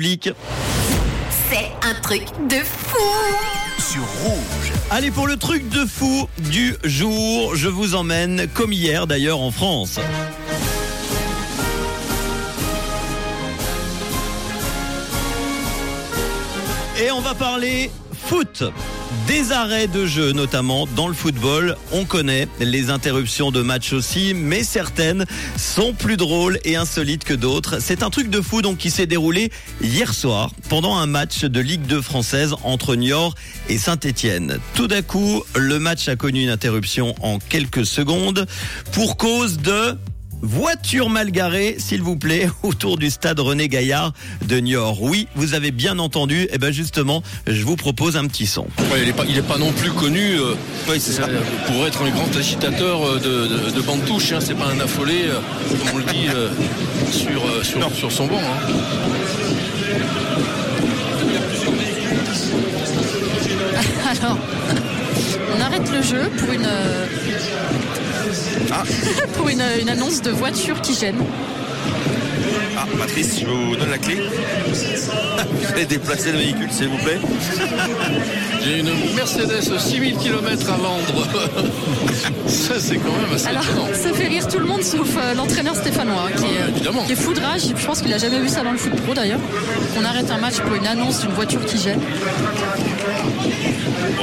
C'est un truc de fou sur rouge. Allez pour le truc de fou du jour, je vous emmène comme hier d'ailleurs en France. Et on va parler foot. Des arrêts de jeu, notamment dans le football. On connaît les interruptions de match aussi, mais certaines sont plus drôles et insolites que d'autres. C'est un truc de fou donc qui s'est déroulé hier soir pendant un match de Ligue 2 française entre Niort et Saint-Étienne. Tout d'un coup, le match a connu une interruption en quelques secondes pour cause de Voiture mal garée, s'il vous plaît, autour du stade René Gaillard de Niort. Oui, vous avez bien entendu. Et eh ben justement, je vous propose un petit son. Ouais, il n'est pas, il est pas non plus connu euh, euh, pour être un grand agitateur euh, de, de, bande touche. Hein. C'est pas un affolé, comme on le dit sur, sur, sur, son banc. Hein. Alors, on arrête le jeu pour une ah. pour une, annonce de voiture qui gêne. Ah, Patrice, je vous donne la clé. Vous allez déplacer le véhicule, s'il vous plaît. J'ai une Mercedes 6000 km à vendre. ça, c'est quand même assez Alors, Ça fait rire tout le monde, sauf euh, l'entraîneur stéphanois, qui, est, euh, qui est foudrage. Je pense qu'il a jamais vu ça dans le foot pro, d'ailleurs. On arrête un match pour une annonce d'une voiture qui gêne.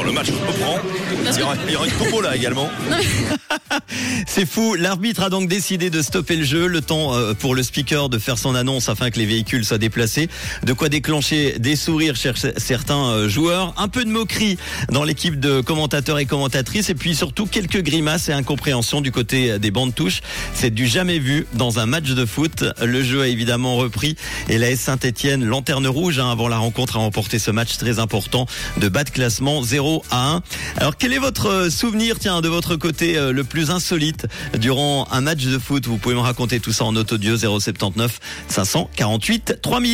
Le match reprend. Il y, aura, il y aura une combo là également. C'est fou. L'arbitre a donc décidé de stopper le jeu, le temps euh, pour le speaker de faire son annonce afin que les véhicules soient déplacés. De quoi déclencher des sourires chez certains euh, joueurs, un peu de moquerie dans l'équipe de commentateurs et commentatrices, et puis surtout quelques grimaces et incompréhensions du côté des bandes touches. C'est du jamais vu dans un match de foot. Le jeu a évidemment repris et la S Saint-Etienne, lanterne rouge hein, avant la rencontre, a remporté ce match très important de bas de classement 0 à 1. Alors quel est votre souvenir, tiens, de votre côté euh, le plus insolite durant un match de foot? Vous pouvez me raconter tout ça en audio 079 548 3000.